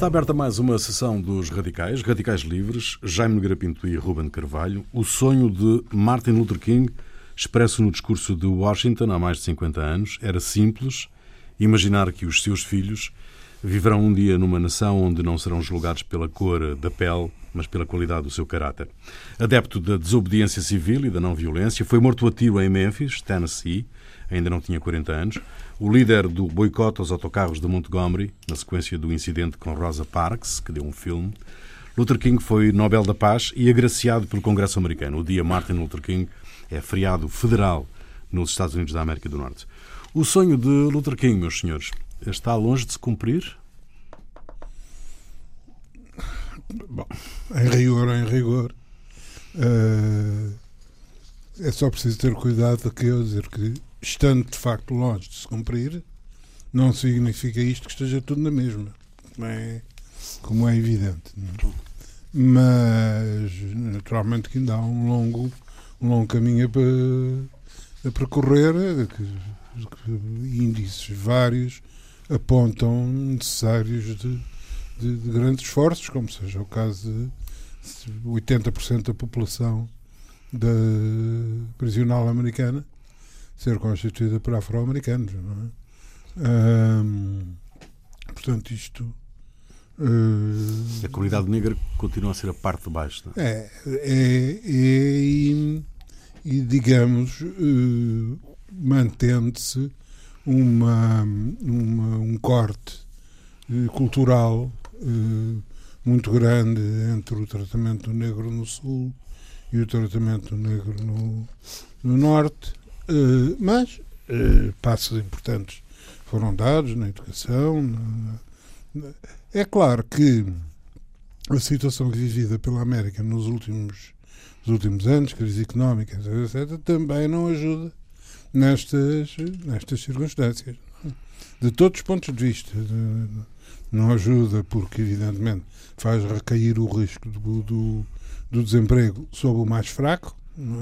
Está aberta mais uma sessão dos Radicais, Radicais Livres, Jaime Nogueira Pinto e Ruben Carvalho. O sonho de Martin Luther King, expresso no discurso de Washington há mais de 50 anos, era simples: imaginar que os seus filhos viverão um dia numa nação onde não serão julgados pela cor da pele, mas pela qualidade do seu caráter. Adepto da desobediência civil e da não violência, foi morto a tiro em Memphis, Tennessee, ainda não tinha 40 anos. O líder do boicote aos autocarros de Montgomery, na sequência do incidente com Rosa Parks, que deu um filme. Luther King foi Nobel da Paz e agraciado pelo Congresso americano. O dia Martin Luther King é feriado federal nos Estados Unidos da América do Norte. O sonho de Luther King, meus senhores, está longe de se cumprir? Bom, em rigor, em rigor. Uh, é só preciso ter cuidado aqui a dizer que, estando de facto longe de se cumprir, não significa isto que esteja tudo na mesma, como é, como é evidente. Não? É? Mas, naturalmente, que ainda há um longo, um longo caminho a, a percorrer, que, que índices vários apontam necessários de, de, de, grandes esforços, como seja o caso de 80% da população da prisional americana ser constituída por afro-americanos. É? portanto, isto. Uh, a comunidade negra continua a ser a parte de baixo. Não é? É, é, é e, e, digamos, uh, mantendo-se uma, uma, um corte uh, cultural muito grande entre o tratamento negro no Sul e o tratamento negro no, no Norte, uh, mas passos importantes foram dados na educação. Na, na, é claro que a situação vivida pela América nos últimos, nos últimos anos, crise económica, etc., também não ajuda nestas, nestas circunstâncias. De todos os pontos de vista. Não ajuda porque, evidentemente, faz recair o risco do, do, do desemprego sobre o mais fraco,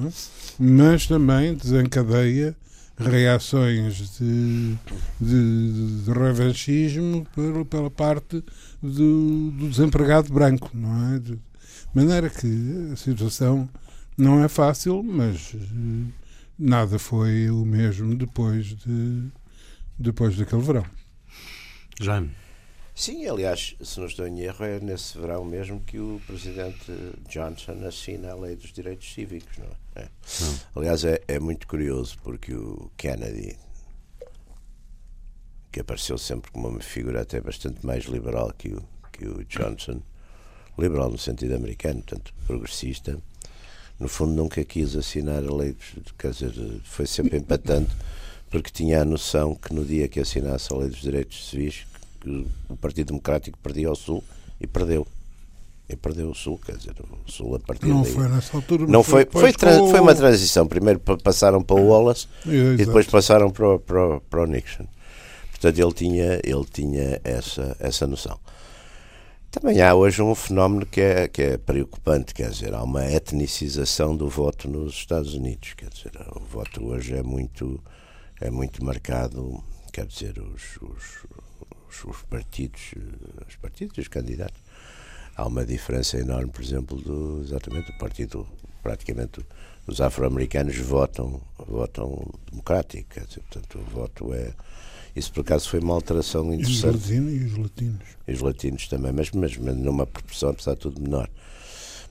é? mas também desencadeia reações de, de, de revanchismo pela, pela parte do, do, desempregado branco, não é? De maneira que a situação não é fácil, mas nada foi o mesmo depois de depois daquele verão. Jaime. Sim, aliás, se não estou em erro, é nesse verão mesmo que o presidente Johnson assina a lei dos direitos cívicos, não é? é. Aliás, é, é muito curioso porque o Kennedy, que apareceu sempre como uma figura até bastante mais liberal que o, que o Johnson, liberal no sentido americano, portanto progressista, no fundo nunca quis assinar a lei, quer dizer, foi sempre empatando, porque tinha a noção que no dia que assinasse a lei dos direitos civis, que o Partido Democrático perdia o Sul e perdeu. E perdeu o Sul, quer dizer, o Sul a partir Não daí, foi nessa altura, não foi, foi, foi, foi, uma transição. Primeiro passaram para o Wallace é, e depois passaram para o, para, o, para o Nixon. Portanto, ele tinha, ele tinha essa, essa noção. Também há hoje um fenómeno que é, que é preocupante, quer dizer, há uma etnicização do voto nos Estados Unidos, quer dizer, o voto hoje é muito, é muito marcado, quer dizer, os, os, os partidos, os partidos e os candidatos. Há uma diferença enorme, por exemplo, do, exatamente do partido, praticamente os afro-americanos votam, votam dizer, portanto, o voto é isso por acaso foi uma alteração interessante. E os latinos. E os latinos também, mas, mas numa proporção, apesar de tudo, menor.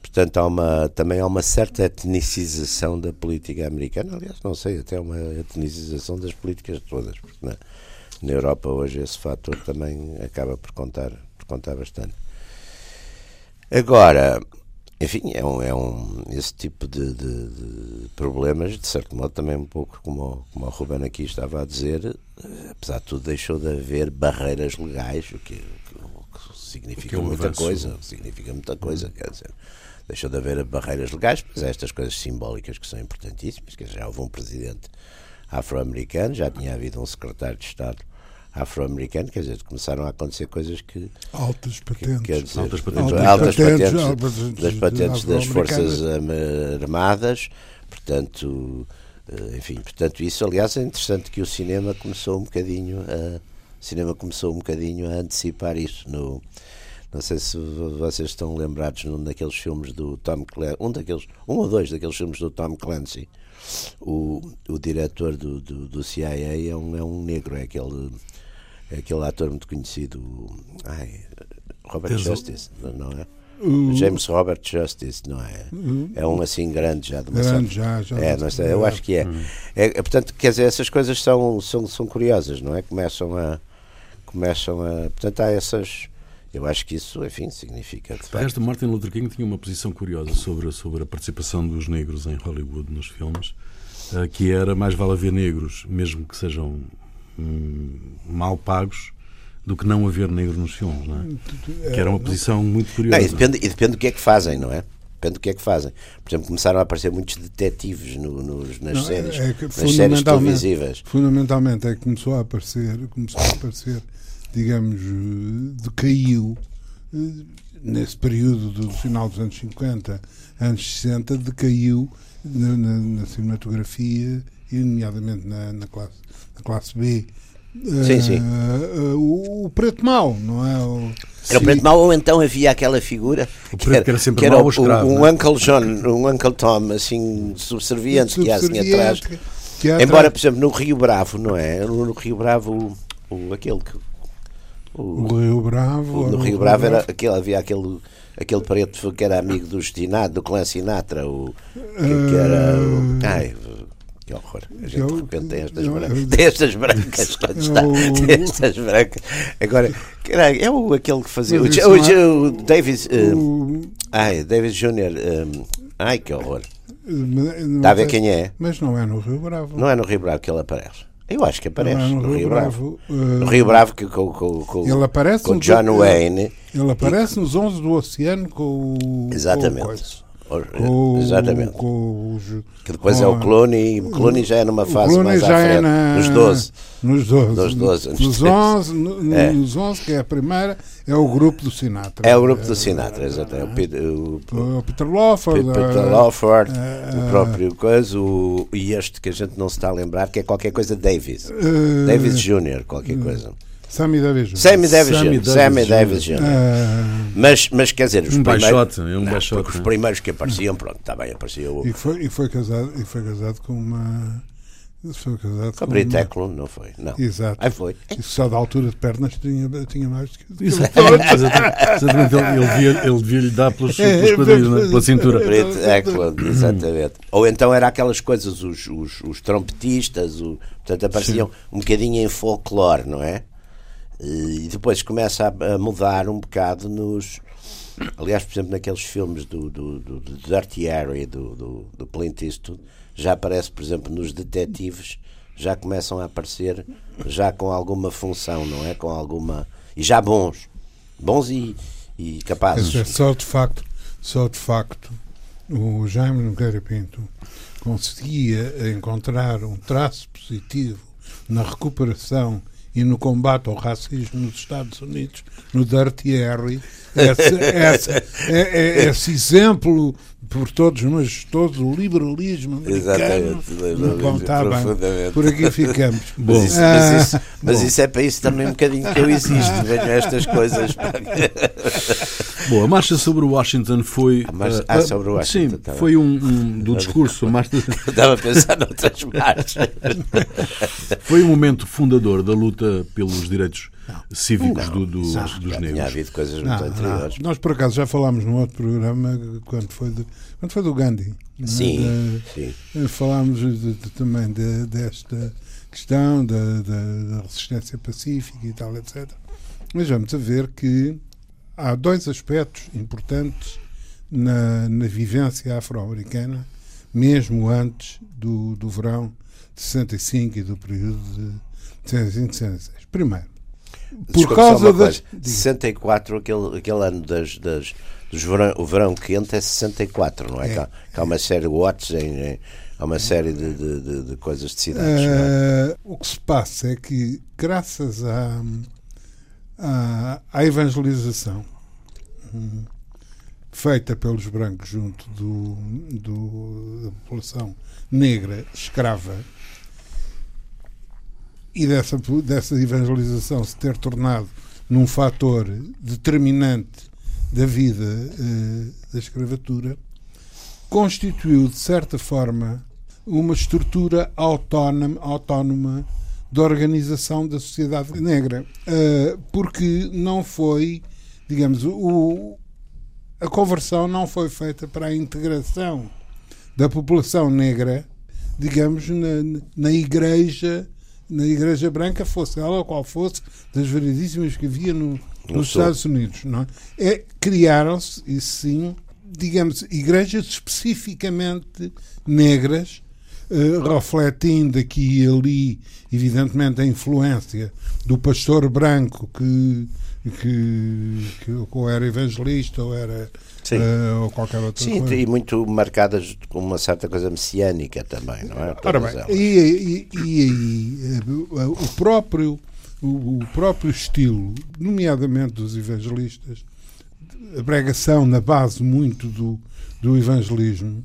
Portanto, há uma, também há uma certa etnicização da política americana. Aliás, não sei, até uma etnicização das políticas todas. Porque na, na Europa hoje esse fator também acaba por contar, por contar bastante. Agora, enfim, é um, é um, esse tipo de, de, de, problemas, de certo modo, também um pouco como, como a Ruben aqui estava a dizer, eh, apesar de tudo, deixou de haver barreiras legais, o que, o que significa o que é muita avanço. coisa. Significa muita coisa, quer dizer. Deixou de haver barreiras legais, mas estas coisas simbólicas que são importantíssimas, que já houve um presidente afro-americano, já tinha havido um secretário de Estado afro-americano, quer dizer, começaram a acontecer coisas que. Altas patentes. Que, dizer, altas patentes. Altas, altas patentes, patentes, das patentes das Forças Armadas, portanto. Eh, enfim, portanto, isso, aliás, é interessante que o cinema começou um bocadinho a. O cinema começou um bocadinho a antecipar isso no, Não sei se vocês estão lembrados num daqueles filmes do Tom Clancy, um daqueles, um ou dois daqueles filmes do Tom Clancy. O, o diretor do, do, do CIA é um, é um negro, é aquele, é aquele ator muito conhecido, ai, Robert Justice, não é? James Robert Justice, não é? É um assim grande já. De uma grande, já, já. É, não sei, eu acho que é. Uhum. é. é. Portanto, quer dizer, essas coisas são, são, são curiosas, não é? Começam a. Começam a. Portanto, há essas. Eu acho que isso, enfim, significa. De resto, Martin Luther King tinha uma posição curiosa sobre, sobre a participação dos negros em Hollywood nos filmes, eh, que era mais vale haver negros, mesmo que sejam hum, mal pagos, do que não haver negros nos filmes, não é? Que era uma posição muito curiosa. Não, e, depende, e depende do que é que fazem, não é? Depende do que é que fazem. Por exemplo, começaram a aparecer muitos detetives no, nos, nas, não, séries, é nas séries televisivas. Fundamentalmente é que começou a aparecer, começou a aparecer, digamos, decaiu eh, nesse período do final dos anos 50, anos 60, decaiu na, na, na cinematografia e nomeadamente na, na, classe, na classe B Sim, sim. Uh, uh, o preto mau, não é? O... Era o preto mau ou então havia aquela figura o que era, que era sempre que era mau, escravo, um, um Uncle John, um Uncle Tom, assim, subserviente, que ia assim atrás. Que Embora, por exemplo, no Rio Bravo, não é? No, Rio Bravo, o, o aquele que. O, o Rio Bravo. O, no Rio Bravo era aquele, havia aquele aquele preto que era amigo do Stinado, do clã Sinatra, o, que, que era. O, ai, que horror. A gente de repente tem estas brancas. Tem estas brancas está. Tem estas brancas. Agora, caralho, é o, aquele que fazia. O, o, o David. Um, ai, David Jr. Um, ai, que horror. Está a ver quem é? Mas não é no Rio Bravo. Não é no Rio Bravo que ele aparece. Eu acho que aparece é no, no, Rio, Rio Bravo. Bravo. Uh, no Rio Bravo que, com, com, com, ele aparece com John Wayne. Ele aparece e, nos 11 do Oceano com o. Exatamente. Com, Exatamente. Com os, que depois é o Clooney, o Clooney já é numa fase mais à frente, é na, nos 12. Nos 12. Nos 12. Nos 11, no, é. nos 11, que é a primeira, é o grupo do Sinatra. É o grupo do Sinatra, exatamente. O Peter, o, o Peter Lawford. Peter Lawford, o próprio coisa, o, e este que a gente não se está a lembrar, que é qualquer coisa Davis. Uh, Davis Jr., qualquer coisa. Sammy Davis Jr. Sammy Davis Jr. Sammy Davis Jr. Uh, mas, mas quer dizer, os um primeiros. Baixote, um não, baixote, os né? primeiros que apareciam, pronto, está bem, apareceu. E foi, e foi, casado, e foi casado com uma. Foi casado com a Brita Eklund, não foi? Não. Exato. Aí foi. E só da altura de pernas tinha, tinha mais do que. Exatamente, ele, devia, ele devia lhe dar pelos, pelos quadris, né? pela cintura. Brita Eklund, exatamente. Ou então era aquelas coisas, os, os, os trompetistas, o, portanto apareciam Sim. um bocadinho em folclore, não é? E depois começa a, mudar um bocado nos. Aliás, por exemplo, naqueles filmes do, do, do, do Dirty Harry, do, do, do Clint Eastwood, já aparece, por exemplo, nos detetives, já começam a aparecer já com alguma função, não é? Com alguma. E já bons. Bons e, e capazes. É só de facto, só de facto, o Jaime Nogueira Pinto conseguia encontrar um traço positivo na recuperação e no combate ao racismo nos Estados Unidos, no Dirty Harry, esse, esse, é, é, esse exemplo por todos, mas todo o liberalismo americano não está bem. Por aqui ficamos. Bom. Mas, isso, mas, isso, mas isso, é para isso também um bocadinho que eu existo, venho estas coisas. Bom, a marcha sobre Washington foi. A marcha, uh, ah, sobre Washington. Sim, tá foi um, um, do discurso. Marcha... Estava a pensar noutras marchas. foi um momento fundador da luta pelos direitos não. cívicos não, do, do, não, dos negros. Tinha havido coisas muito anteriores. Nós, por acaso, já falámos num outro programa quando foi, de, quando foi do Gandhi. Sim, de, sim. Eh, falámos de, de, também desta questão da, da, resistência pacífica e tal, etc. Mas vamos a ver que há dois aspectos importantes na, na vivência afro-americana, mesmo antes do, do verão de 65 e do período de 65 66. Primeiro, por causa das. 64, aquele, aquele ano das, das, dos verão, o verão quente é 64, não é? é, há, uma série de watts em, em, há uma série de, de, de, de coisas de cidades. É? Uh, o que se passa é que, graças à, à, evangelização hum, feita pelos brancos junto do, do, da população negra escrava e dessa, dessa evangelização se ter tornado num fator determinante da vida uh, da escravatura, constituiu, de certa forma, uma estrutura autónoma, autónoma da organização da sociedade negra. Uh, porque não foi, digamos, o, a conversão não foi feita para a integração da população negra, digamos, na, na igreja na Igreja Branca, fosse ela qual fosse, das variedíssimas que havia no, nos Estados Unidos. Não é? é Criaram-se, e sim, digamos, igrejas especificamente negras, uh, refletindo aqui e ali, evidentemente, a influência do pastor branco que, que, que ou era evangelista ou era uh, ou qualquer outra Sim, coisa. e muito marcadas com uma certa coisa messiânica também, não é? Ora bem, e, e, aí eh, o próprio o, o próprio estilo, nomeadamente dos evangelistas, a pregação na base muito do, do evangelismo,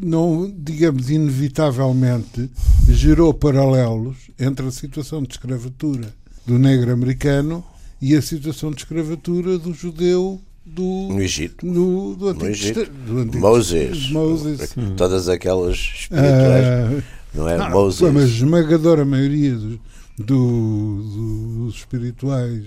não, digamos, inevitavelmente gerou paralelos entre a situação de escravatura do negro americano e a situação de escravatura do judeu do, no Egito. No, do Antigo, no Egito. Do Antigo Moses. Moses. Todas aquelas espirituais. Uh, não é? Não, Moses. Mas a esmagadora maioria dos, do, dos espirituais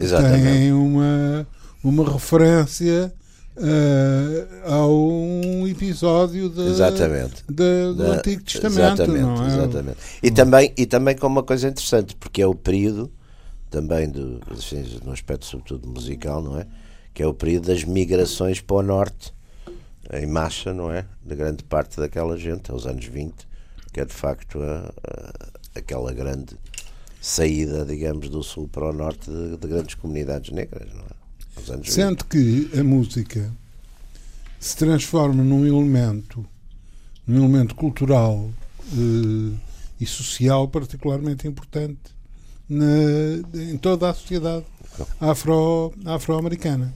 Exatamente. tem uma, uma referência uh, a um episódio de, exatamente. De, do da, Antigo Testamento. Exatamente, não é? exatamente. E, também, e também com uma coisa interessante, porque é o período também do, assim, no aspecto sobretudo musical, não é? Que é o período das migrações para o norte em massa, não é? De grande parte daquela gente, aos anos 20, que é de facto a, a, aquela grande saída, digamos, do sul para o norte de, de grandes comunidades negras, não é? Sente que a música se transforma num elemento, num elemento cultural eh, e social particularmente importante na, em toda a sociedade afro, afro-americana.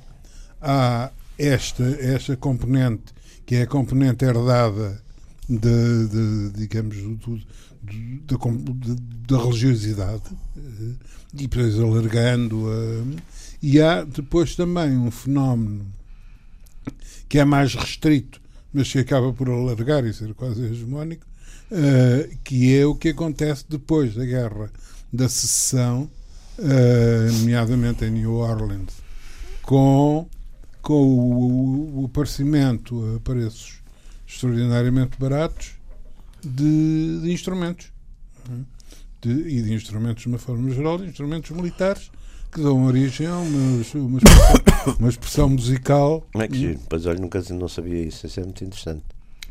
Há esta, esta componente, que é a componente herdada de, de digamos, do, da, da religiosidade, eh, e depois alargando a e há depois também um fenómeno que é mais restrito, mas que acaba por alargar e ser quase hegemónico, uh, que é o que acontece depois da guerra da secessão, uh, nomeadamente em New Orleans, com, com o, o aparecimento a preços extraordinariamente baratos de, de instrumentos. De, e de instrumentos de uma forma geral, de instrumentos militares, que dão origem a uma, uma, expressão, uma expressão musical. Como é que giro? Pois olha, nunca não sabia isso, isso é muito interessante.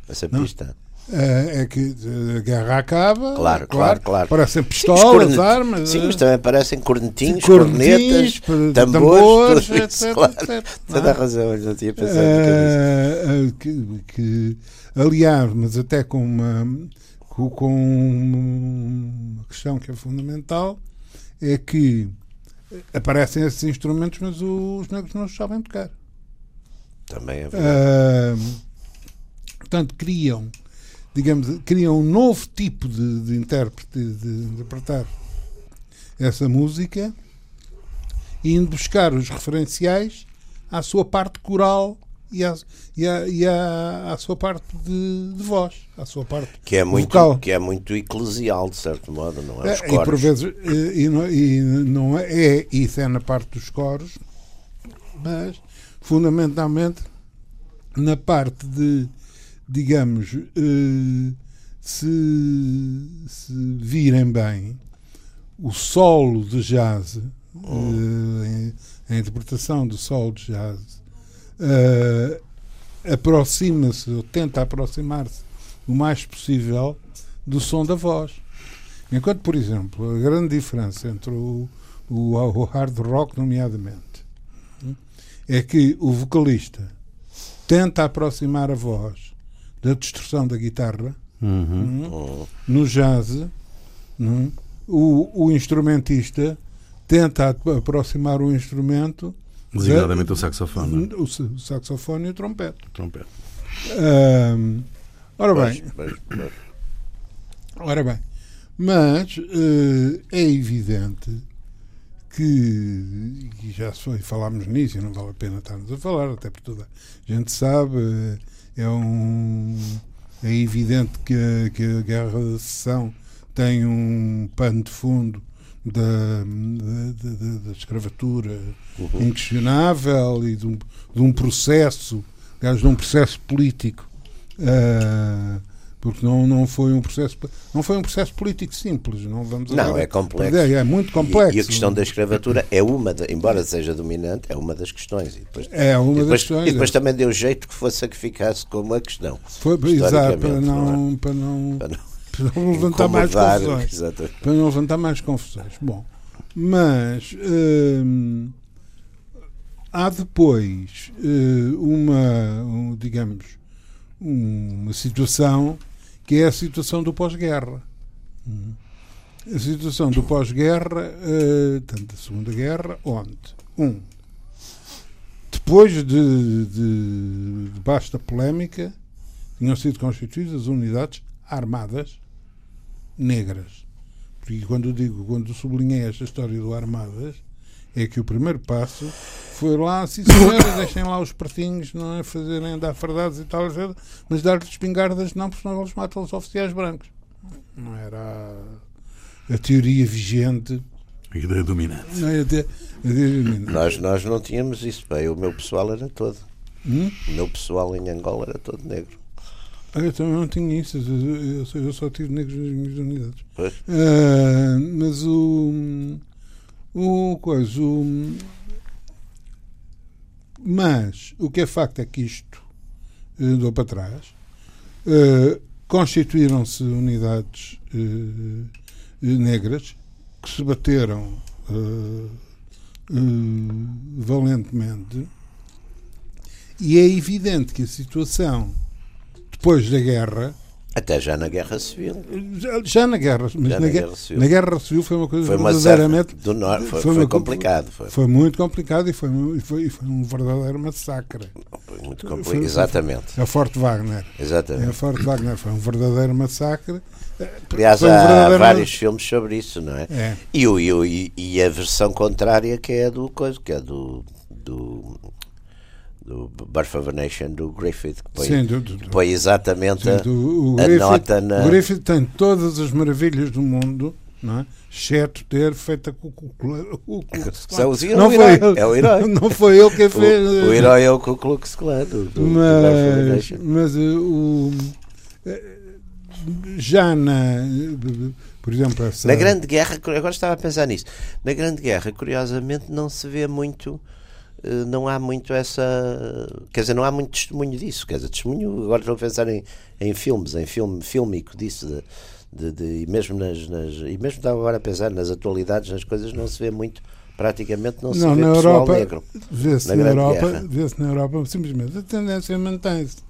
Essa pista. É, é que a guerra acaba. Claro, claro, claro. Parecem pistolas, sim, armas. Sim, mas também parecem cornetinhos, cornetas, tambores, tambores etc, claro. etc. Toda a razão, eu já tinha pensado uh, que, que, Aliás, mas até com uma, com uma questão que é fundamental, é que aparecem esses instrumentos, mas os negros não os sabem tocar. Também é verdade. Uh, portanto, criam, digamos, criam um novo tipo de, de intérprete, de, interpretar essa música, indo buscar os referenciais à sua parte coral e à, e à, e à, à sua parte de, de, voz, à sua parte que é muito vocal. que é muito eclesial de certo modo, não é? Os é, e por vezes e não, e não é, é isso é na parte dos coros, mas fundamentalmente na parte de digamos eh, se, se virem bem o solo de jazz oh. a interpretação do solo de jazz uh, aproxima-se, ou tenta aproximar-se o mais possível do som da voz. Enquanto, por exemplo, a grande diferença entre o, o, o hard rock, nomeadamente, é que o vocalista tenta aproximar a voz da distorção da guitarra uhum. Hum, no jazz, hum, o, o instrumentista tenta aproximar o instrumento Designadamente o saxofone. O, saxofone e o trompete. O trompete. Um, ora bem. Ora bem. Mas uh, é evidente que, e já foi, falámos nisso e não vale a pena estarmos a falar, até porque toda a gente sabe, é um é evidente que a, que a guerra da secessão tem um pano de fundo da, da, da, escravatura uhum. inquestionável e de um, de um processo, aliás, de um processo político uh, porque não, não foi um processo não foi um processo político simples não vamos não é complexo é muito complexo e, e, a questão da escravatura é uma de, embora seja dominante é uma das questões e depois, é uma e depois, das questões e depois também deu jeito que fosse sacrificar-se como a questão foi exato para não, é? para não, para não, para não levantar mais confusões exatamente. para não levantar mais confusões bom mas hum, há depois hum, uma um, digamos uma situação que é a situação do pós-guerra. A situação do pós-guerra, uh, tanto da Segunda Guerra, onde, um, depois de, de, de basta polémica, tinham sido constituídas unidades armadas negras. Porque quando digo, quando sublinhei esta história do armadas, é que o primeiro passo foi lá, sim senhora, deixem lá os pratinhos, não é fazerem andar fardados e tal, mas dar-lhes espingardas não, porque senão eles matam os oficiais brancos. Não era a, a teoria vigente. A ideia dominante. Não, a ideia, a ideia dominante. Nós, nós não tínhamos isso, bem, o meu pessoal era todo. Hum? O meu pessoal em Angola era todo negro. Ah, eu também não tinha isso, eu, eu, eu só tive negros nas minhas unidades. Uh, mas o o coisa. O, mas o que é facto é que isto andou para trás. Uh, Constituíram-se unidades uh, negras que se bateram valentemente. E é evidente que a situação depois da guerra até já na Guerra Civil. Já, já na Guerra, mas na, na, guerra Civil. na, Guerra Civil foi uma coisa foi uma verdadeiramente. Do norte, foi, foi, foi complicado. Foi. foi. muito complicado e foi, foi, foi um verdadeiro massacre. Foi muito complicado. Exatamente. O Forte Wagner. Exatamente. O Forte Wagner foi um verdadeiro massacre. Aliás, um há vários filmes sobre isso, não é? é. E, e, e, a versão contrária que é do coisa, que é do, do do Birth of a Nation do Griffith que põe, sim, do, do, que põe exatamente sim, do, a, Griffith, nota na. O Griffith tem todas as maravilhas do mundo, não é? exceto ter feito o Ku Não foi ele, é o herói. Não foi ele que fez. O, o herói é o Ku Klux Klan. mas, mas eh, o, eh, já na. Por exemplo, essa... na Grande Guerra, agora estava a pensar nisso. Na Grande Guerra, curiosamente, não se vê muito eh, não há muito essa. Quer dizer, não há muito testemunho disso. Quer dizer, testemunho, agora estou a pensar em, em filmes, em filme fílmico disso, de, de, de, e, mesmo nas, nas, e mesmo estava agora a pensar nas atualidades, nas coisas, não se vê muito, praticamente não se não, vê na pessoal Europa, negro. Vê-se na, na Europa, vê-se na Europa, simplesmente a tendência mantém-se.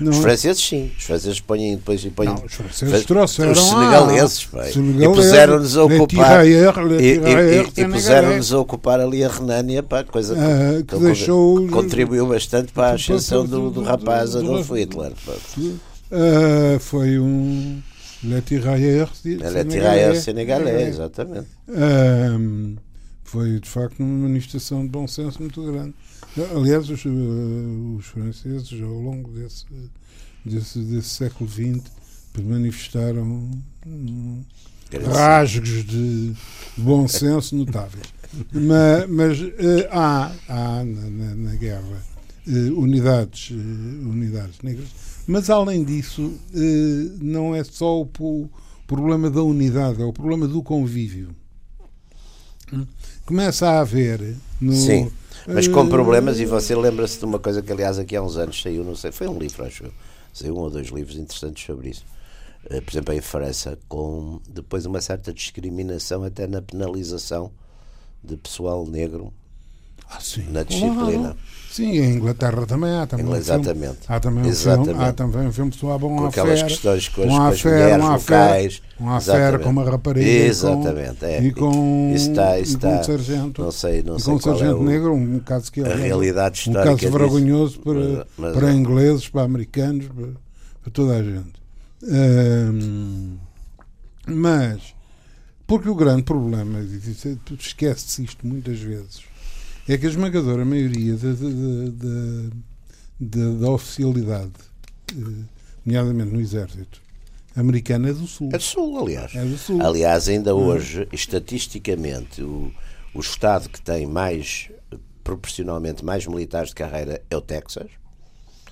Não. Os franceses sim, os franceses põem depois põem, não, os franceses trouxeram os senegaleses, a, e puseram-nos a ocupar e, e, e puseram-nos a ocupar ali a Renânia, pá, coisa ah, que, que deixou, contribuiu bastante para a ascensão do, do, rapaz Adolfo Hitler. Uh, foi um Le Tirailleur Le senegalês, exatamente. Uh, foi de facto uma manifestação de bom senso muito grande. Aliás, os, uh, os franceses, ao longo desse, desse, desse século XX, manifestaram um, rasgos de, bom senso notáveis. mas, mas uh, há, há na, na, na guerra unidades, unidades negras, mas além disso, não é só o, o problema da unidade, é o problema do convívio. Começa a haver no, Sim mas com problemas, e você lembra-se de uma coisa que, aliás, aqui há uns anos saiu, não sei, foi um livro, acho eu, saiu um ou dois livros interessantes sobre isso. Uh, por exemplo, em França, com depois uma certa discriminação até na penalização de pessoal negro ah, na disciplina. Sim, em Inglaterra também há também Exatamente. Um filme, há também Exatamente. um filme, há também um filme que soava um com aquelas questões com as, com as mulheres um locais. Com uma rapariga Exatamente, com, é. e com, isso está, isso e com um sargento, não sei, não e sei com um sargento é o, negro, um caso que é a realidade histórica um caso vergonhoso para, mas, mas, para ingleses, para americanos, para, para toda a gente. Um, mas porque o grande problema, esquece-se isto muitas vezes, é que a esmagadora maioria da, da, da, da oficialidade, eh, nomeadamente no Exército, americana é do Sul. É do Sul, aliás. É do Sul. Aliás, ainda hoje, estatisticamente, o, o Estado que tem mais, proporcionalmente, mais militares de carreira é o Texas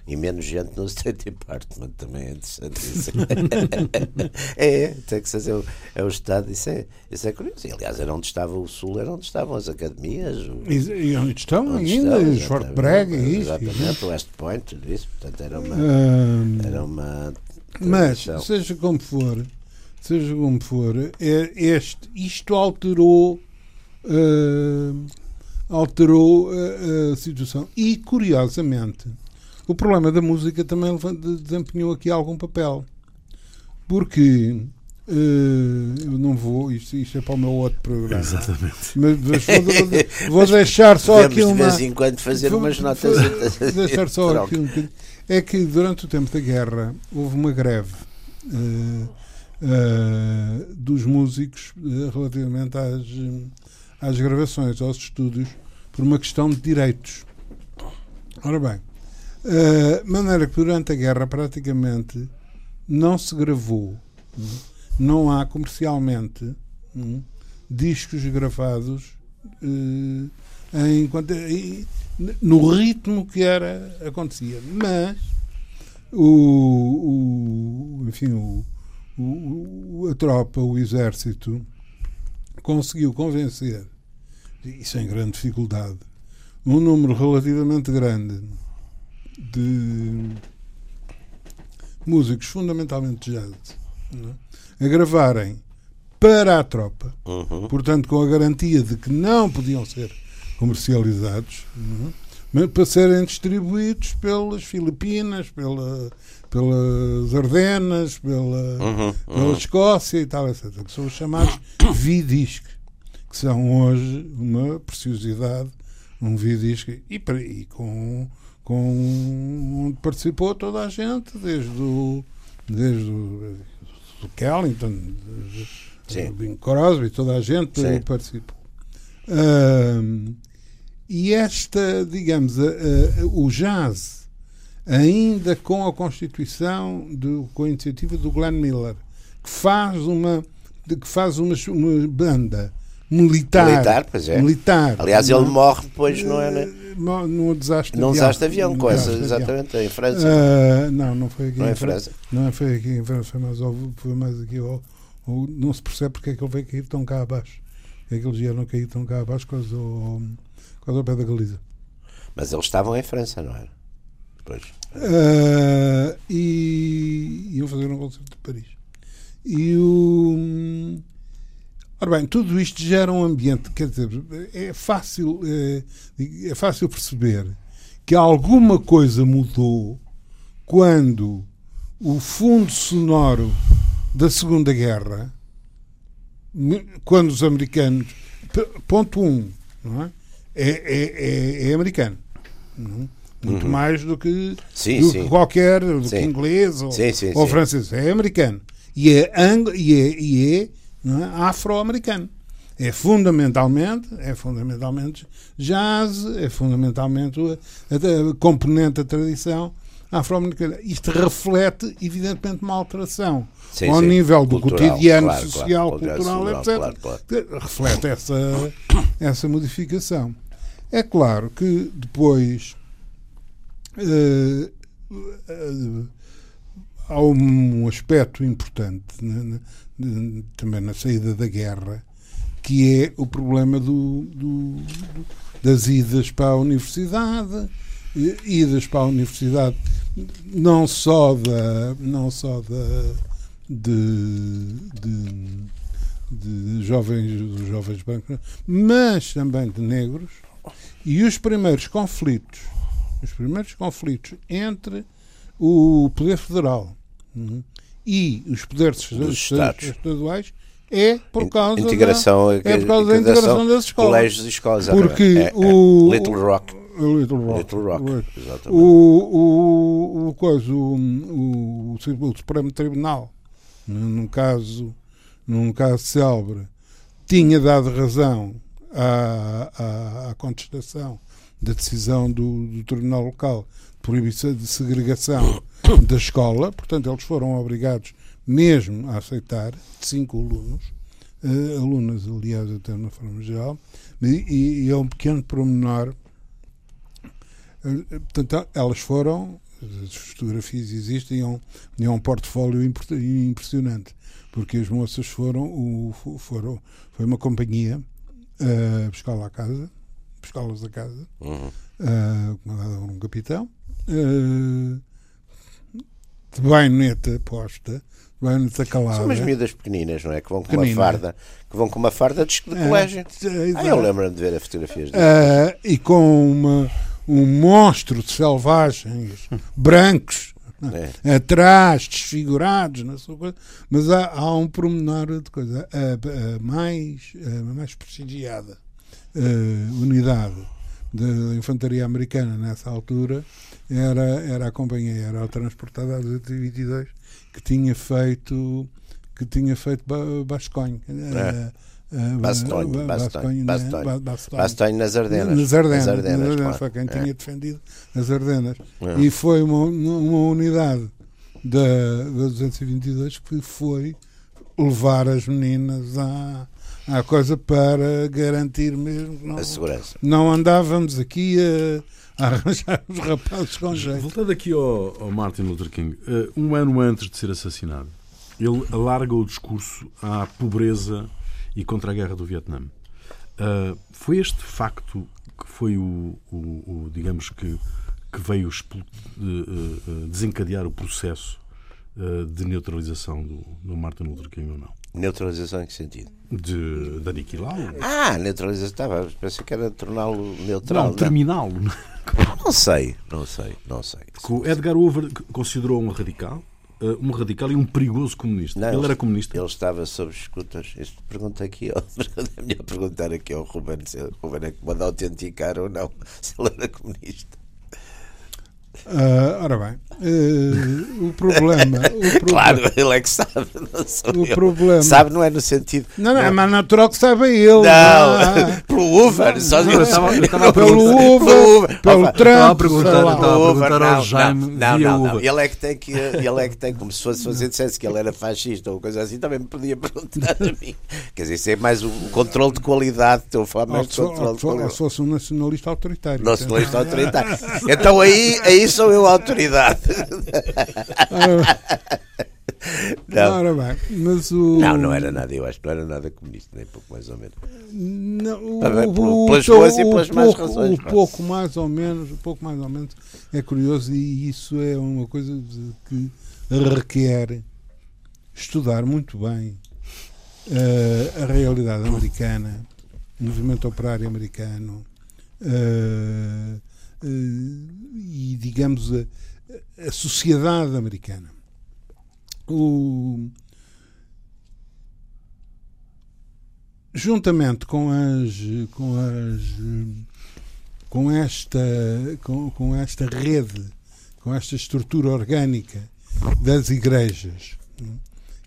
e menos gente no State Department também é interessante isso. é, Texas é o, é o Estado, isso é, isso é curioso. E, aliás, era onde estava o Sul, era onde estavam as academias. O, e, onde estão onde ainda, os Fort Bragg, isso. Exatamente, o West Point, tudo isso. Portanto, era uma. Um, era uma mas, seja como for, seja como for, é, este, isto alterou. Uh, alterou a, a situação. E, curiosamente, o problema da música também desempenhou aqui algum papel. Porque Uh, eu não vou, isto, isto, é para o meu outro programa. Exatamente. Mas, mas vou, vou, deixar só aqui uma. De vez em quando fazer vou, umas notas. Vou deixar só aqui um bocadinho. É que durante o tempo da guerra houve uma greve uh, uh, dos músicos relativamente às, às gravações, aos estúdios, por uma questão de direitos. Ora bem, Uh, maneira que durante a guerra praticamente não se gravou, não há comercialmente um, discos gravados uh, em, em, no ritmo que era acontecia. Mas o, o enfim, o, o, a tropa, o exército, conseguiu convencer, e sem grande dificuldade, um número relativamente grande de músicos fundamentalmente jazz é? a gravarem para a tropa, uhum. portanto, com a garantia de que não podiam ser comercializados, é? mas para serem distribuídos pelas Filipinas, pela, pelas Ardenas, pela, uhum. pela uhum. Escócia e tal, etc., que são os chamados V-Disc, que são hoje uma preciosidade, um V-Disc, e, e com com onde participou toda a gente, desde o, desde o, do Kellington, do Bing Crosby, toda a gente Sim. participou. Uh, e esta, digamos, uh, uh, o jazz, ainda com a constituição, do, com a iniciativa do Glenn Miller, que faz uma, que faz uma, uma banda militar. Militar, pois é. Militar. Aliás, ele morre depois, não é? Né? num desastre num desastre de avião, com essa, exatamente, em França. Uh, não, não foi aqui não em França. Não foi aqui em França, foi mais, foi mais aqui. Ou, ou, não se percebe porque é que ele veio cair tão cá abaixo. É que eles vieram cair tão cá abaixo, quase ao, quase ao pé da Galiza. Mas eles estavam em França, não era? Depois. Uh, e iam fazer um concerto de Paris. E o. Ora bem, tudo isto gera um ambiente, quer dizer, é fácil, é, é fácil perceber que alguma coisa mudou quando o fundo sonoro da Segunda Guerra, quando os americanos. Ponto 1, um, não é? É, é, é, é americano. Não? É? Muito uhum. mais do que, sim, do sim. que qualquer, do sim. que inglês ou, ou francês. É americano. E é, ang e é, e é é? afro-americano. É fundamentalmente, é fundamentalmente jazz, é fundamentalmente a, a componente da tradição afro-americana. Isto reflete, evidentemente, uma alteração sim, ao sim. nível do cultural, cotidiano claro, social, claro, cultural, etc. Claro. Reflete essa, essa modificação. É claro que depois uh, uh, há um aspecto importante né, também na saída da guerra, que é o problema do, do, das idas para a universidade, idas para a universidade não só da não só da de, de, de jovens dos jovens bancos, mas também de negros e os primeiros conflitos os primeiros conflitos entre o poder federal uhum, e os poderes dos estaduais é por causa integração, da, é por causa da integração das escolas. Colégios e escolas. Porque é, é, o Little Rock. Little Rock. Little Rock, o, o, o, coisa, o, o, o Supremo Tribunal, num caso, num caso célebre, tinha dado razão à, à, à contestação da decisão do, do Tribunal Local proibição de segregação da escola, portanto, eles foram obrigados mesmo a aceitar cinco alunos, uh, alunas, aliás, até na forma geral, e, e é um pequeno promenor. Uh, portanto, elas foram, as fotografias existem, é um, é um portfólio impressionante, porque as moças foram, o, foram foi uma companhia uh, buscá-la à casa, buscá-las a casa, uhum. uh, comandada por um capitão, de baioneta posta, baioneta calada. São umas miúdas pequeninas, não é? Que vão com Pequenina. uma farda, que vão com uma farda de, de colégio. É, ah, eu lembro-me de ver as fotografias uh, E com uma, um monstro de selvagens brancos é. atrás, desfigurados, coisa, mas há, há um promenor de coisa. A, a mais, a mais prestigiada uh, unidade da infantaria americana nessa altura era, era a companhia, era a transportada 222 que tinha feito que tinha feito Basconho. É. Uh, Bastonho, Bastonho, Bastonho, nas Ardenas. Nas Ardenas, nas Ardenas, nas Ardenas foi quem é. tinha defendido as Ardenas. É. E foi uma, uma unidade da, da 222 que foi levar as meninas à, à coisa para garantir mesmo não, a segurança. Não andávamos aqui a, a arranjar os rapazes com jeito. Voltando aqui ao, ao Martin Luther King, uh, um ano antes de ser assassinado, ele alarga o discurso à pobreza e contra a guerra do Vietnã. Uh, foi este facto que foi o, o, o digamos que, que veio uh, desencadear o processo de neutralização do, do Martin Luther King ou não? Neutralização em que sentido? De, de aniquilá-lo. Ah, neutralização. Estava, pensei que era torná-lo neutral. Não, terminá-lo. Não sei, não sei, não sei. Porque o Edgar Hoover considerou um radical, eh, um radical e um perigoso comunista. Não, ele era comunista. Ele estava sob escutas. Isto pergunta aqui, ao, é melhor perguntar aqui ao Ruben se o Ruben é que pode autenticar ou não se ele era comunista. Uh, ora bem, uh, o, problema, o problema. Claro, ele é que sabe. Não sou o eu. problema. Sabe, não é no sentido. Não, não, é mais natural que saiba ele. Não, não. pelo Uber. Só não, eu estava, eu estava pelo Uber, pelo Trump. Estava a perguntar, estava a perguntar ao Jaime. Não, não, não, Ele é que tem que. Ele é que tem, como se fosse fazer dissesse que ele era fascista ou coisa assim, também me podia perguntar a mim. Quer dizer, isso é mais um controle de qualidade. Estou a falar mais de controle de qualidade. Se fosse um nacionalista autoritário. Nacionalista autoritário. Então aí, aí sou eu a autoridade. Não. Ora bem, mas o... não, não era nada, eu acho que não era nada comunista, nem pouco mais ou menos. Não, o, pelas boas e pelas más razões. O pouco mais ou menos, o pouco mais ou menos é curioso e isso é uma coisa que requer estudar muito bem uh, a realidade americana, o movimento operário americano, uh, e, digamos, a, a sociedade americana. O, juntamente com as com as com esta com, com esta rede com esta estrutura orgânica das igrejas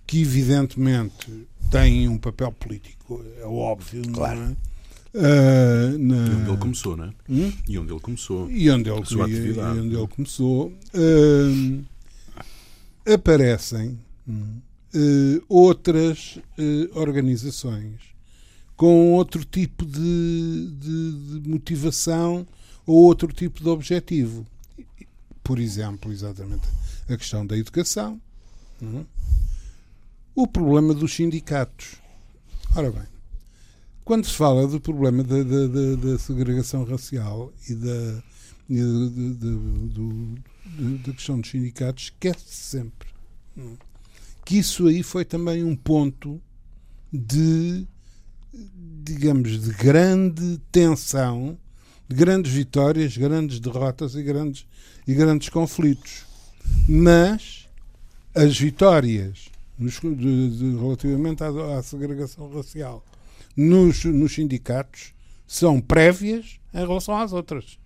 que evidentemente têm um papel político é óbvio claro. não é? Uh, na... E onde ele começou, não é? Hum? E onde ele começou. E onde ele, sua atividade. E onde ele começou. Uh, aparecem uh, outras organizações com outro tipo de, de, de, motivação ou outro tipo de objetivo. Por exemplo, exatamente a questão da educação. Hum? O problema dos sindicatos. Ora bem, quando se fala do problema da, da, da, da segregação racial e da, da questão dos sindicatos, esquece-se sempre que isso aí foi também um ponto de, digamos, de grande tensão, de grandes vitórias, grandes derrotas e grandes, e grandes conflitos. Mas as vitórias nos, de, de, relativamente à, à segregação racial nos, nos sindicatos são prévias em relação às outras.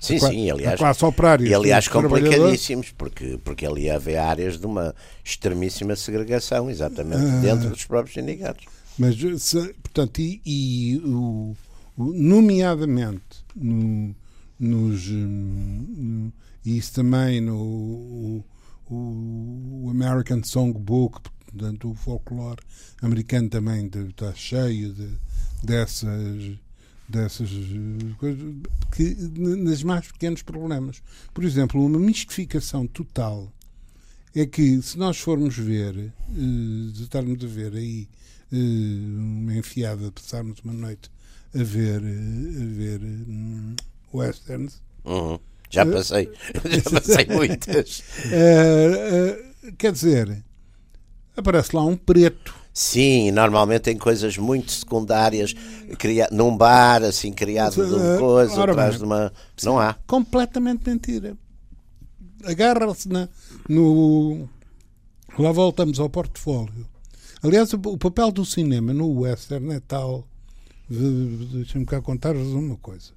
Sim, sim, aliás, classe operária, e aliás complicadíssimos, porque, porque ali havia áreas de uma extremíssima segregação, exatamente, ah, dentro dos próprios sindicatos. Mas, se, portanto, e, e o, o, nomeadamente no, nos. No, isso também no o, o American Songbook, portanto, o folclore americano também está cheio de, dessas dessas coisas que nas mais pequenos problemas. Por exemplo, uma mistificação total é que se nós formos ver, uh, estarmos a ver aí uh, uma enfiada, passarmos uma noite a ver, uh, a ver um, westerns. Uhum. Já passei, já passei muitas. quer dizer, aparece lá um preto Sim, normalmente em coisas muito secundárias, cria, num bar, assim, criado de uma eh, coisa, atrás bem, de uma. Não há. Completamente mentira. Agarra-se no. Lá voltamos ao portfólio. Aliás, o papel do cinema no western é tal. Deixa-me cá contar-vos uma coisa.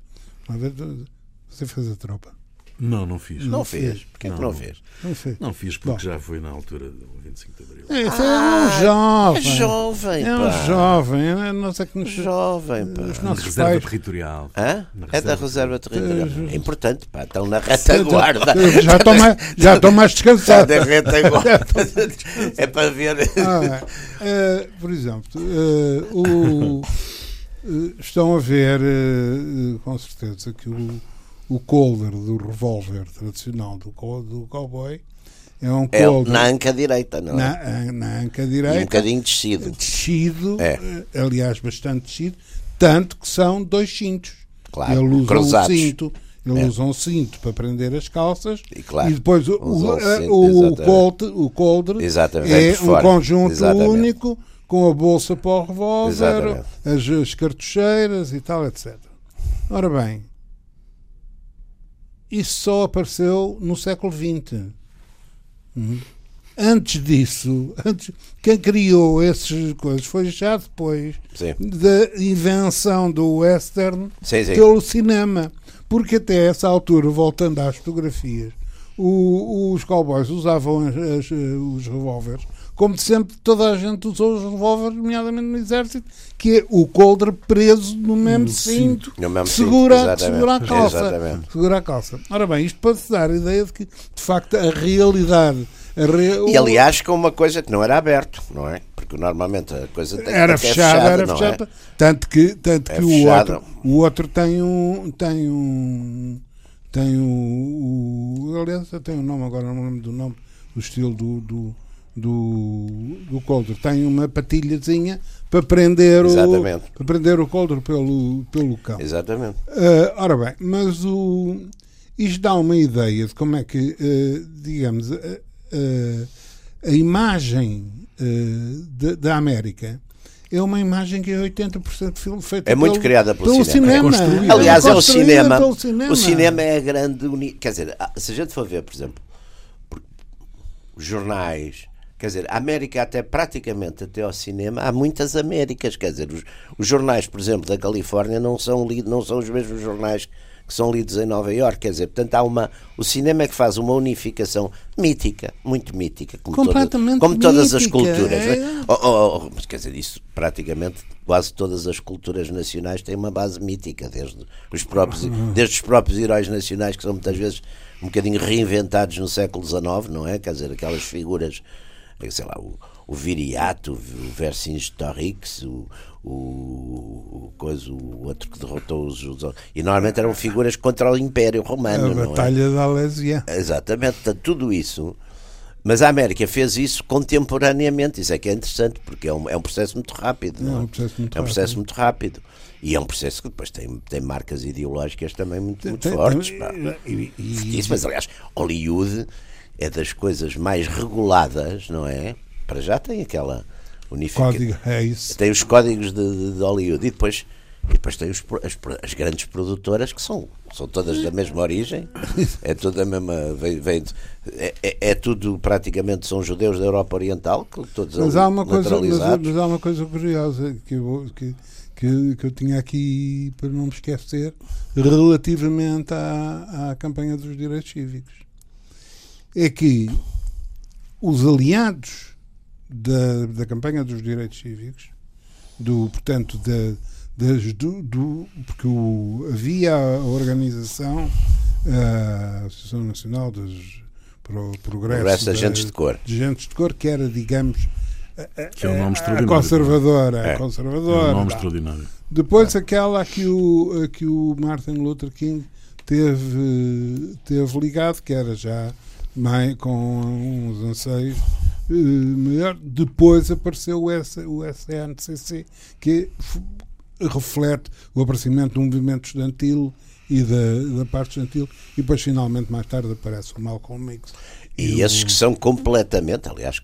Você fez a tropa. Não, não fiz. Não, não fez. Porquê não, que não fez? Não, fez. não fiz porque Bom. já foi na altura do 25 de Abril. É, ah, é um jovem. É jovem, É um jovem. É, não sei que nos... Jovem, pá. Os nossos reserva pais... territorial. Hã? É da reserva territorial. É importante, pá. Estão na retaguarda. Já estou mais, já estou mais descansado. na retaguarda. é para ver. Ah, é, por exemplo, uh, o, uh, estão a ver, uh, com certeza, que o o colder do revólver tradicional do, do cowboy é um é colder. na anca direita, não é? Na, na anca direita. E um bocadinho descido. Descido, é. Eh, aliás, bastante descido, tanto que são dois cintos. Claro, ele usa cruzados. um cinto. Ele é. usa um cinto para prender as calças e, claro, e depois o, o, eh, o, cold, o colder é um conjunto exatamente. único com a bolsa para o revólver, as, as cartucheiras e tal, etc. Ora bem, isso só apareceu no século XX. Hum. Antes disso, antes, quem criou essas coisas foi já depois sim. da invenção do western sim, sim. pelo cinema. Porque até essa altura, voltando às fotografias, o, os cowboys usavam as, as, os revólveres como sempre toda a gente usou os revólveres, nomeadamente no exército, que é o coldre preso no mesmo no cinto, no mesmo segura, cinto, segura a calça. Exatamente. Segura a calça. Ora bem, isto para se dar a ideia de que, de facto, a realidade. A. E aliás, com uma coisa que não era aberto, não é? Porque normalmente a coisa tem era fechada, é fechada, era fechada. É? Tanto que, tanto é que o, outro, o outro tem um. Tem um tem o, o aliás, tem um nome agora, não me lembro do nome, do estilo do, do do, do coldre tem uma patilhazinha para prender Exatamente. o para prender o coldre pelo pelo cão. Exatamente. Uh, ora bem, mas o isto dá uma ideia de como é que uh, digamos uh, a imagem da América é uma imagem que é 80% feita É muito pelo, criada pelo, pelo cinema. cinema. É Aliás, é o cinema, cinema. O cinema é a grande. Uni... Quer dizer, se a gente for ver, por exemplo, jornais, Quer dizer, a América, até praticamente até ao cinema, há muitas Américas. Quer dizer, os, os jornais, por exemplo, da Califórnia não são, lidos, não são os mesmos jornais que são lidos em Nova Iorque. Quer dizer, portanto, há uma. O cinema é que faz uma unificação mítica, muito mítica, como, Completamente toda, como mítica, todas as culturas. É... Oh, oh, oh, quer dizer, isso praticamente quase todas as culturas nacionais têm uma base mítica, desde os próprios, uhum. desde os próprios heróis nacionais, que são muitas vezes um bocadinho reinventados no século XIX, não é? Quer dizer, aquelas figuras sei lá, o, o Viriato, o Vercingetorix, o, o, o, coisa, o outro que derrotou os, os, E normalmente eram figuras contra o Império Romano. A Batalha é? da Alésia. Exatamente, tudo isso. Mas a América fez isso contemporaneamente. Isso é que é interessante, porque é um, é um processo muito rápido. Não, é? um processo muito é um processo rápido. muito rápido. E é um processo que depois tem, tem marcas ideológicas também muito, muito tem, fortes. Tem, e, e, isso, mas aliás, Hollywood é das coisas mais reguladas, não é? Para já tem aquela unificação. É isso. Tem os códigos de, de Hollywood e depois, e depois tem os, as, as, grandes produtoras que são, são todas da mesma origem. É tudo a mesma. Vem, vem é, é, é, tudo praticamente são judeus da Europa Oriental, que todos mas há uma coisa mas, mas, há uma coisa curiosa que eu, que, que, que eu tinha aqui para não me esquecer relativamente à, à campanha dos direitos cívicos é que os aliados da, da campanha dos direitos cívicos do portanto, da, das, do, do, porque o, havia a organização, a Associação Nacional dos pro, Progresso, Progresso de Agentes de Cor. De agentes de cor, que era, digamos, a, que é um nome a, a conservadora. É. Conservadora é um nome extraordinário. Depois, é. aquela que o, que o Martin Luther King teve, teve ligado, que era já mais, com uns anseios uh, maior. Depois apareceu o, S, o SNCC, que reflete o aparecimento do movimento estudantil e da, da parte estudantil, e depois, finalmente, mais tarde, aparece o Malcolm X. E, e esses o... que são completamente, aliás,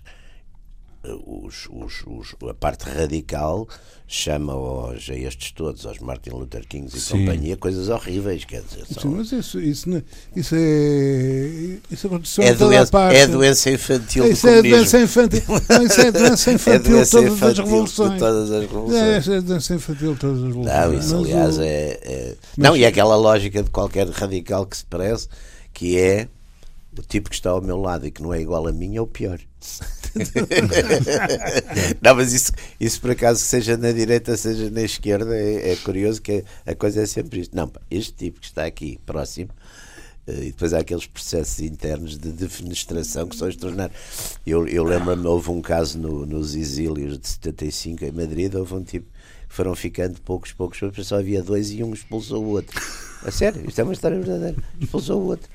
os, os, os, a parte radical chama aos, a estes todos, aos Martin Luther Kings e Sim. companhia, coisas horríveis. Quer dizer, são... Sim, mas isso, isso, isso é. Isso aconteceu é, doença, parte. é doença infantil isso do é doença infantil. Não, isso é doença infantil, é doença todas, infantil as revoluções. de todas as revoluções. É, isso é doença infantil de todas as revoluções. Não, isso, mas aliás, o... é. é... Não, e aquela lógica de qualquer radical que se parece, que é o tipo que está ao meu lado e que não é igual a mim é o pior. não, mas isso, isso por acaso, seja na direita, seja na esquerda, é, é curioso que a coisa é sempre isto. Não, este tipo que está aqui próximo, eh, e depois há aqueles processos internos de defenestração que são extraordinários. Eu, eu lembro-me, houve um caso no, nos exílios de 75 em Madrid, houve um tipo que foram ficando poucos, poucos, só havia dois e um expulsou o outro. A sério, isto é uma história verdadeira. Expulsou o outro.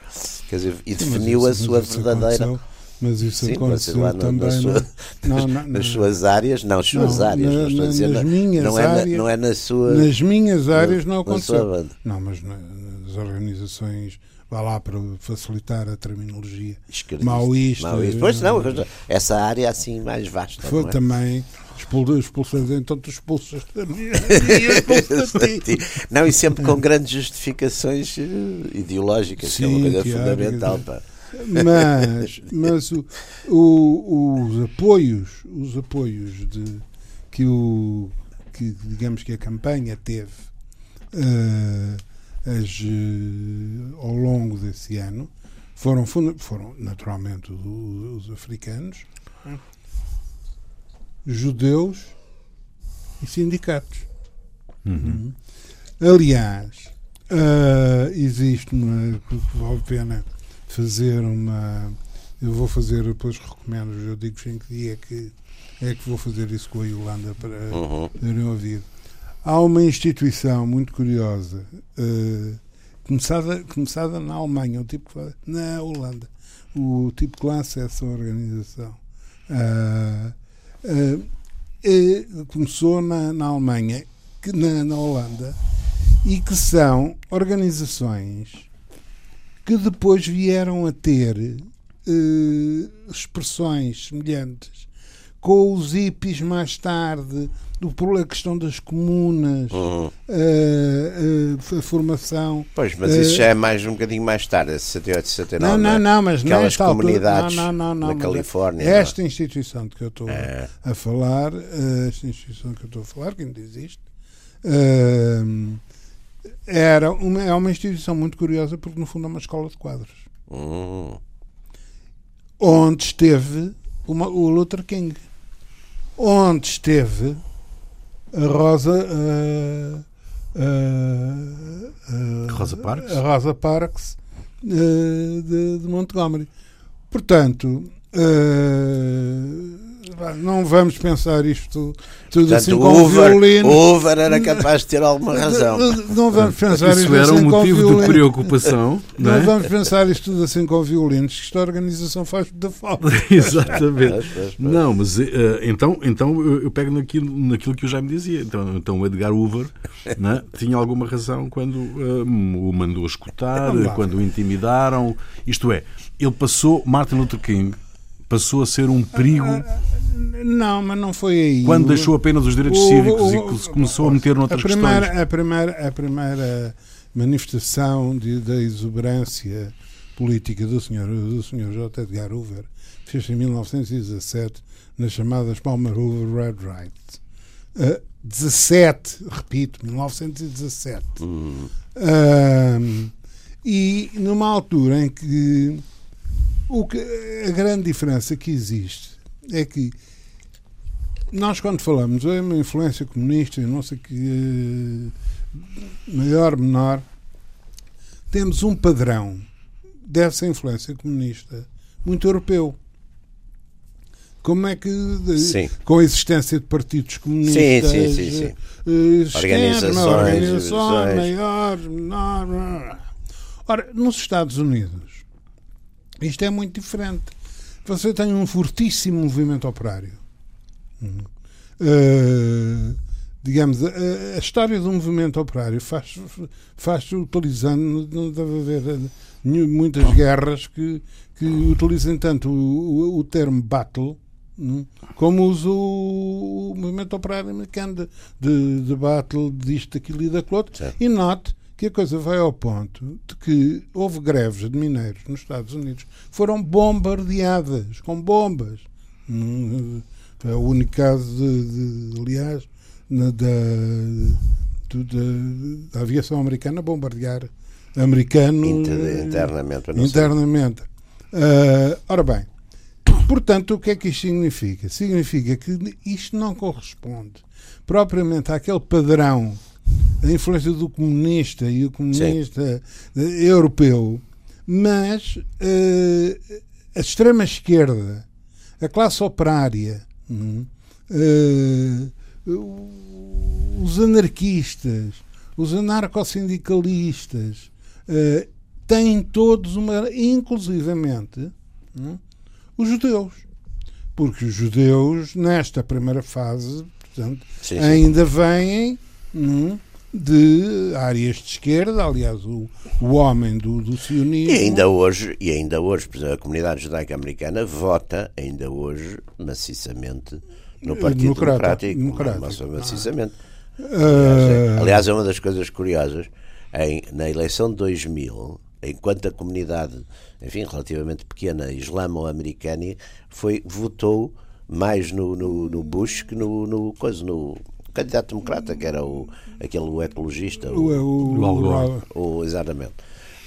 Quer dizer, e definiu a sua verdadeira. Mas isso Sim, aconteceu lá no, também na sua, não, não, nas suas áreas, não, as suas não, áreas, na, na, dizer, nas minhas não, áreas, é na, não é na sua. Nas minhas áreas não aconteceu. Não, mas nas organizações vá lá para facilitar a terminologia. Maoísta. Maoísta. Pois não, essa área assim mais vasta. Foi é? também expulsões, então tu expulsas também. não, e sempre com grandes justificações eh, ideológicas, Sim, que é uma coisa fundamental. Pá. Mas, mas o, o, os apoios, os apoios de, que, o, que digamos que a campanha teve uh, as, uh, ao longo desse ano foram, foram naturalmente os, os africanos, judeus e sindicatos. Uhum. Aliás, uh, existe uma. Vale a pena fazer uma. Eu vou fazer, depois recomendo, eu digo em que dia é que é que vou fazer isso com a Yolanda para uhum. terem ouvido. Há uma instituição muito curiosa, uh, começada, começada na Alemanha, o tipo que na Holanda, o tipo que lança essa organização. Uh, uh, começou na, na Alemanha, que, na, na Holanda, e que são organizações que depois vieram a ter uh, expressões semelhantes com os hippies mais tarde, a questão das comunas, uhum. uh, uh, a formação. Pois, mas isso já é mais um bocadinho mais tarde, 68, 69. Não, não, não, mas aquelas comunidades não, não, não, na Califórnia. Esta instituição de que eu estou é. a falar, esta instituição que eu estou a falar, que ainda existe, uh, era uma, é uma instituição muito curiosa porque no fundo é uma escola de quadros. Hum. Onde esteve uma, o Luther King. Onde esteve a Rosa. Uh, uh, Rosa Parks? A Rosa Parks de, de Montgomery. Portanto, não vamos pensar isto tudo Portanto, assim com Uber, violino. O Uber era capaz de ter alguma razão. Não, vamos pensar Isso isto era assim um motivo de preocupação. Não, não é? vamos pensar isto tudo assim com violinos, que esta organização faz da falta. Exatamente. não, mas uh, então, então eu pego naquilo, naquilo que o Jaime dizia. Então, então o Edgar Hoover né, tinha alguma razão quando uh, o mandou escutar, quando o intimidaram. Isto é, ele passou Martin Luther King passou a ser um perigo. Não, mas não foi aí. Quando deixou apenas os direitos o, cívicos o, o, e se começou a meter noutras a primeira, questões. A primeira, a primeira manifestação de, da exuberância política do senhor, do senhor J. Edgar Hoover fez em 1917 nas chamadas Palmer Hoover Red Rights. Uh, 17, repito, 1917. Hum. Uh, e numa altura em que o que, a grande diferença que existe é que nós quando falamos é uma influência comunista, não sei que maior, menor, temos um padrão dessa influência comunista muito europeu. Como é que, sim. com a existência de partidos comunistas, sim, sim, sim, sim. organizações, organizações maiores, menores. Ora, nos Estados Unidos, isto é muito diferente. Você tem um fortíssimo movimento operário. Uh, digamos, a, a, história do movimento operário faz, faz utilizando, não deve haver muitas guerras que, que utilizem tanto o, o termo battle não? como usa o, o, movimento operário americano de, de, de battle, disto, daquilo e daquilo outro. E note que a coisa vai ao ponto de que houve greves de mineiros nos Estados Unidos foram bombardeadas com bombas. É o único caso, de, de aliás, na, da, da, da, aviação americana bombardear americano internamente. internamente. Uh, ora bem, portanto, o que é que isto significa? Significa que isto não corresponde propriamente àquele padrão da influência do comunista e o comunista Sim. europeu, mas uh, a extrema-esquerda, a classe operária, uh, os anarquistas, os anarcossindicalistas uh, têm todos uma. inclusivamente os judeus. Porque os judeus, nesta primeira fase, portanto, sim, sim. ainda vêm de áreas de esquerda, aliás, o, o homem do, do sionismo. E ainda hoje, e ainda hoje, por exemplo, a comunidade judaica americana vota ainda hoje maciçamente no Partido Democrático. Democrático. Maciçamente. Uh... Aliás, é uma das coisas curiosas. Em, na eleição de 2000, enquanto a comunidade, enfim, relativamente pequena, islamo-americana, foi votou mais no, no, no, Bush que no, no, coisa, no candidato democrata, que era o, aquele o ecologista. O, o, o, o, o exatamente.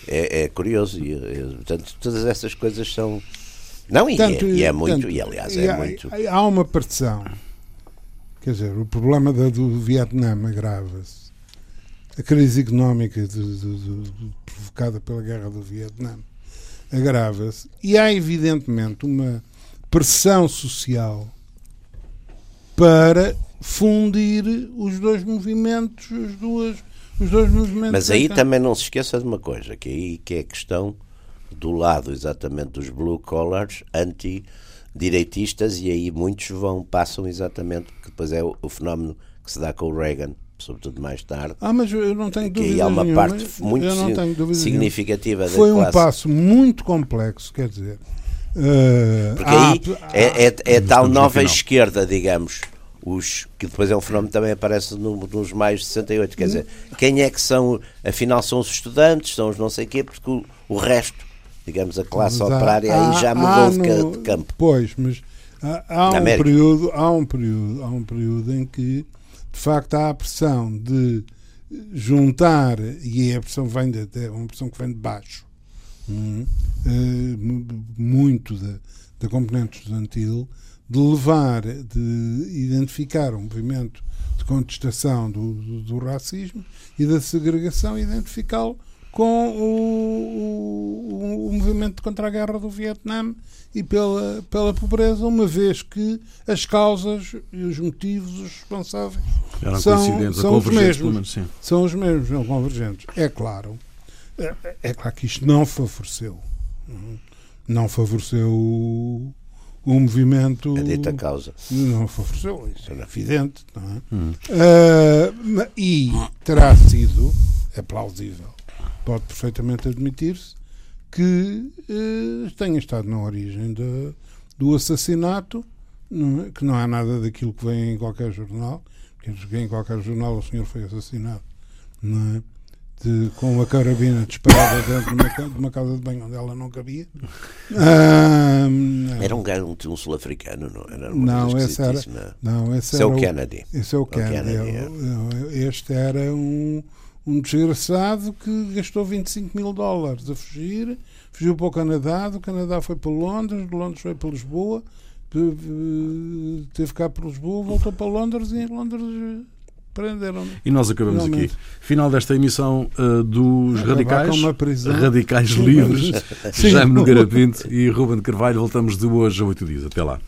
É, é curioso. E, e, portanto, todas essas coisas são não, e, tanto, é, e é muito, tanto, e aliás é há, muito. Há uma partição. Quer dizer, o problema da, do Vietnã agrava-se. A crise económica de, de, de, provocada pela guerra do Vietnã agrava-se. E há, evidentemente, uma pressão social para fundir os dois movimentos, os, duas, os dois movimentos. Mas aí também não se esqueça de uma coisa, que aí que é a questão do lado exatamente dos blue collars anti-direitistas e aí muitos vão, passam exatamente, que depois é o, o, fenómeno que se dá com o Reagan, sobretudo mais tarde. Ah, mas eu não tenho dúvida aí há uma nenhuma. parte muito significativa Foi um passo muito complexo, quer dizer. Uh, Porque aí é, é, é tal nova esquerda, digamos, os que depois é um fenómeno que também aparece no, nos mais de 68, quer dizer, quem é que são, afinal são os estudantes, são os não sei quê, porque o, o resto digamos, a classe operária há, aí já mudou de, de, campo. Pois, mas há, há um período, há um período, há um período em que de facto há a pressão de juntar e a pressão vem de, é uma pressão que vem de baixo hum, uh, muito da, da componente estudantil de levar, de identificar um movimento de contestação do, do, do racismo e da segregação identificá-lo com o, o, o, movimento contra a guerra do Vietnã e pela, pela pobreza, uma vez que as causas e os motivos, os responsáveis Eram são, são os mesmos. Menos, são os mesmos, não convergentes. É claro, é, é, claro que isto não favoreceu. Não favoreceu o, o movimento. A dita causa. Não favoreceu, isso é evidente. Não é? Hum. Uh, e terá sido, é plausível, pode perfeitamente admitir-se que eh, tenha estado na origem de, do assassinato, não é? que não há nada daquilo que vem em qualquer jornal, que em qualquer jornal o senhor foi assassinado, não é? De, com uma carabina disparada dentro de uma, casa de banho onde ela não cabia. Ah, era um, um, um sul-africano, não era? Não, esse era, não, esse, esse é o Kennedy. Esse é o, o Kennedy. Kennedy é. Este era um, um desgraçado que gastou 25 mil dólares a fugir, fugiu para o Canadá, do Canadá foi para Londres, de Londres foi para Lisboa, teve cá para Lisboa, voltou para Londres e em Londres prenderam. E nós acabamos aqui. Final desta emissão uh, dos Radicais, Radicais Livres, Jaime Nogueira Pinto e Ruben de Carvalho. Voltamos de hoje a oito dias. Até lá.